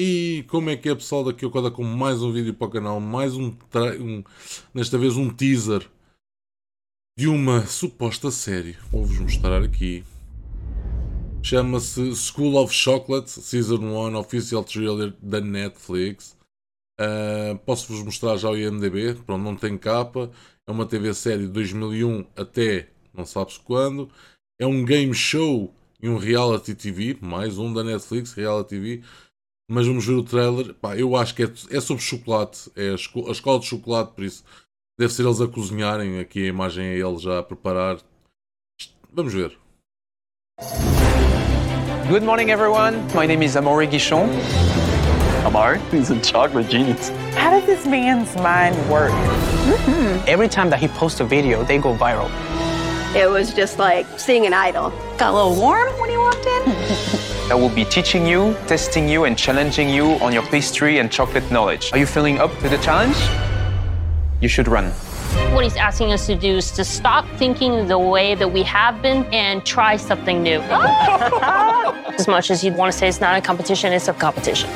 E como é que é pessoal daqui eu conto com mais um vídeo para o canal, mais um, um desta vez um teaser de uma suposta série. Vou-vos mostrar aqui. Chama-se School of Chocolate, Season 1, Official Trailer da Netflix. Uh, Posso-vos mostrar já o IMDB, pronto, não tem capa. É uma TV série de 2001 até não sabes quando. É um game show e um reality TV, mais um da Netflix, reality TV mas vamos ver o trailer. Pá, eu acho que é, é sobre chocolate, é a, esco a, escola de chocolate, por isso deve ser eles a cozinharem. Aqui a imagem é eles já a preparar. Vamos ver. Good morning, everyone. My name is Amaury Guichon. Amaury? He's a chocolate genius. How does this man's mind work? Mm -hmm. Every time that he posts a video, they go viral. It was just like seeing an idol. Got a little warm when you walked in? I will be teaching you, testing you, and challenging you on your pastry and chocolate knowledge. Are you feeling up to the challenge? You should run. What he's asking us to do is to stop thinking the way that we have been and try something new. as much as you'd want to say it's not a competition, it's a competition.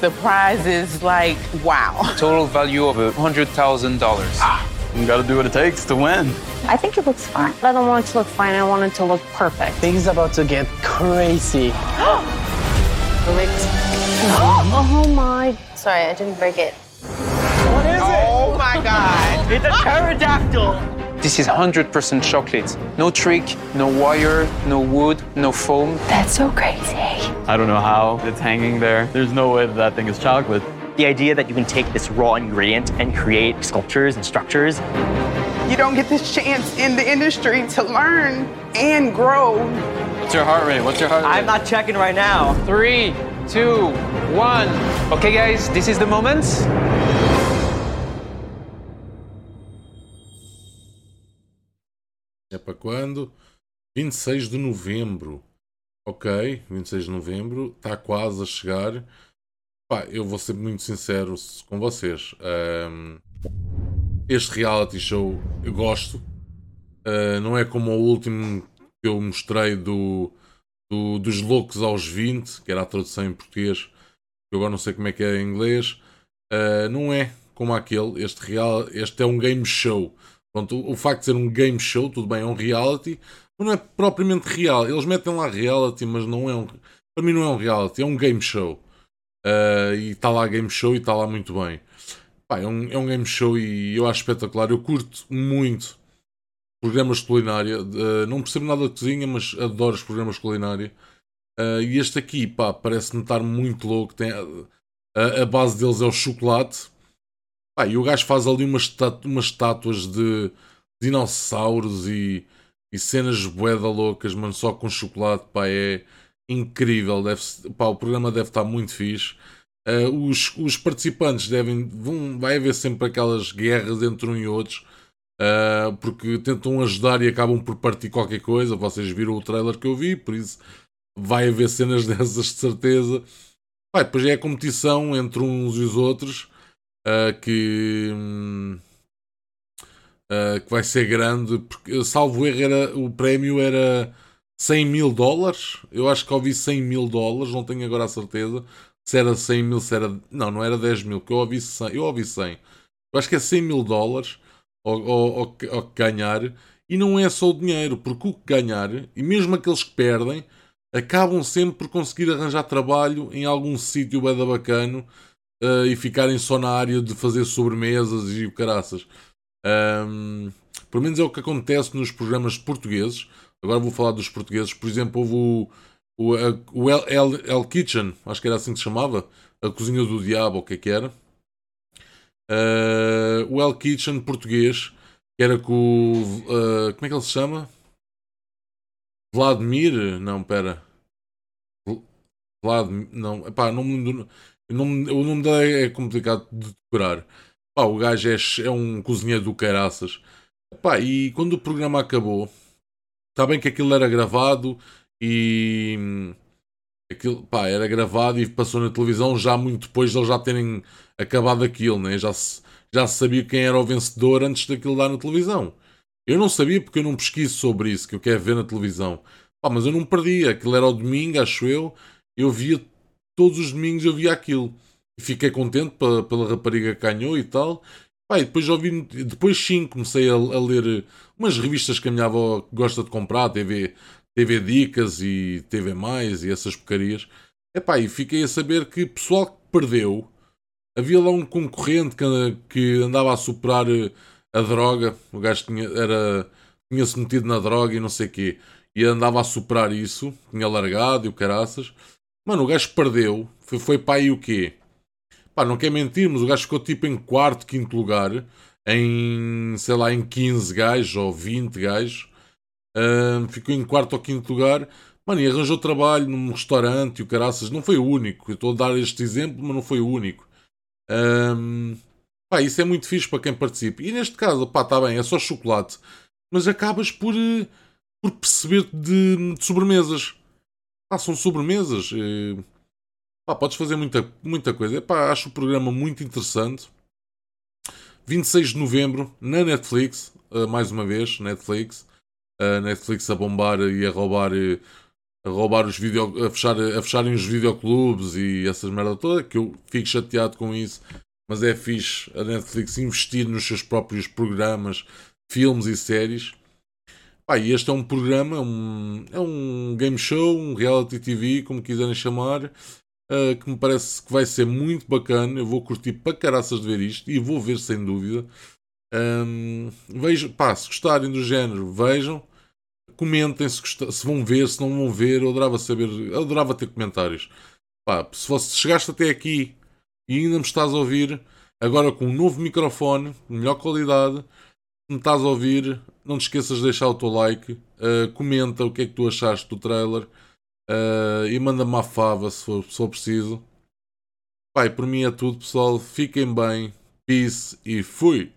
The prize is like, wow. Total value of $100,000. Ah. You gotta do what it takes to win. I think it looks fine. I don't want it to look fine. I want it to look perfect. Things about to get crazy. oh my. Sorry, I didn't break it. What is it? Oh my god. It's a pterodactyl. This is 100% chocolate. No trick, no wire, no wood, no foam. That's so crazy. I don't know how it's hanging there. There's no way that that thing is chocolate. The idea that you can take this raw ingredient and create sculptures and structures. You don't get this chance in the industry to learn and grow. What's your heart rate? What's your heart rate? I'm not checking right now. Three, two, one. Okay, guys, this is the moment. É para quando? 26 de novembro. Ok, 26 de novembro. Está quase a chegar. Pá, eu vou ser muito sincero com vocês. Um, este reality show eu gosto. Uh, não é como o último que eu mostrei do, do, dos loucos aos 20, que era a tradução em português. Eu agora não sei como é que é em inglês. Uh, não é como aquele. Este, real, este é um game show. Pronto, o, o, facto de ser um game show, tudo bem, é um reality, mas não é propriamente real. Eles metem lá reality, mas não é um. Para mim não é um reality, é um game show. Uh, e está lá game show e está lá muito bem. Pá, é, um, é um game show e eu acho espetacular. Eu curto muito programas de culinária. Uh, não percebo nada de cozinha, mas adoro os programas de culinária. Uh, e este aqui, pá, parece-me estar muito louco. Tem, a, a, base deles é o chocolate. Pá, e o gajo faz ali umas, umas estátuas de dinossauros e, e cenas boeda loucas, mano, só com chocolate, pá, é incrível. Deve, pá, o programa deve estar muito fixe. Uh, os, os participantes devem. Vão, vai haver sempre aquelas guerras entre um e outros. Uh, porque tentam ajudar e acabam por partir qualquer coisa. Vocês viram o trailer que eu vi, por isso vai haver cenas dessas de certeza. Depois é a competição entre uns e os outros uh, que, uh, que vai ser grande. Porque, salvo erro, era, o prémio era 100 mil dólares. Eu acho que ouvi 100 mil dólares, não tenho agora a certeza. Se era 100 mil, se era. Não, não era 10 mil, que eu ouvi 100. Eu ouvi 100. Eu acho que é 100 mil dólares ao, que ganhar. E não é só o dinheiro, porque o que ganhar, e mesmo aqueles que perdem, acabam sempre por conseguir arranjar trabalho em algum sítio bada bacano uh, e ficarem só na área de fazer sobremesas e caraças. Um, pelo menos é o que acontece nos programas portugueses. Agora vou falar dos portugueses. Por exemplo, houve o, o, o El, El, El, Kitchen, acho que era assim que se chamava. A Cozinha do Diabo, o que é que era? Uh, o El Kitchen português, que era com. Uh, como é que ele se chama? Vladimir? Não, pera. Vladimir. Não, epá, não me o nome, o nome dele é complicado de decorar. Pá, o gajo é, é um cozinheiro do caraças. Pá, e quando o programa acabou, Está bem que aquilo era gravado e. Aquilo, pá, era gravado e passou na televisão já muito depois de eles já terem acabado aquilo, né? já, se, já se sabia quem era o vencedor antes daquilo dar na televisão. Eu não sabia porque eu não pesquiso sobre isso, que eu quero ver na televisão. Pá, mas eu não perdi, aquilo era ao domingo, acho eu. Eu via todos os domingos eu via aquilo. E fiquei contente pela, pela rapariga que ganhou e tal. E depois ouvi, depois sim, comecei a, a, ler umas revistas que a minha avó gosta de comprar, TV, TV Dicas e TV Mais e essas porcarias. Epá, e fiquei a saber que pessoal que perdeu, havia lá um concorrente que, que andava a superar eh, a droga, o gajo tinha, era, tinha-se metido na droga e não sei o quê, e andava a superar isso, tinha largado e o caraças. Mano, o gajo perdeu, foi, foi para aí o quê? Pá, não quer mentir, mas o gajo ficou tipo em quarto, quinto lugar, em, sei lá, em 15 gajos ou 20 gajos. Uh, ficou em quarto ou quinto lugar. Mano, e arranjou trabalho num restaurante e o caraças. Não foi o único. Estou a dar este exemplo, mas não foi o único. Pá, isso é muito fixe para quem participa. E neste caso, pá, está bem, é só chocolate. Mas acabas por, eh, por perceber de, de sobremesas. Pá, são sobremesas. Eh, pá, podes fazer muita, muita coisa. Pá, acho o programa muito interessante. 26 de novembro, na Netflix. Uh, mais uma vez, Netflix. Uh, Netflix a bombar e a roubar uh, a roubar os vídeo, a, fechar, a fecharem os videoclubes e essas merda toda, que eu fico chateado com isso, mas é fixe a Netflix investir nos seus próprios programas, filmes e séries. Pá, e este é um programa, é um, é um game show, um reality TV, como quiserem chamar, uh, que me parece que vai ser muito bacana. Eu vou curtir para caraças de ver isto e vou ver sem dúvida. Um, vejo, pá, se gostarem do género, vejam comentem se, se, vão ver, se não vão ver. Eu adorava saber, eu adorava ter comentários. Pá, se chegaste até aqui e ainda me estás a ouvir, agora com um novo microfone, melhor qualidade, se me estás a ouvir, não te esqueças de deixar o teu like, uh, comenta o que é que tu achaste do trailer uh, e manda-me a fava se for, se for preciso. Pai, por mim é tudo, pessoal. Fiquem bem, peace e fui!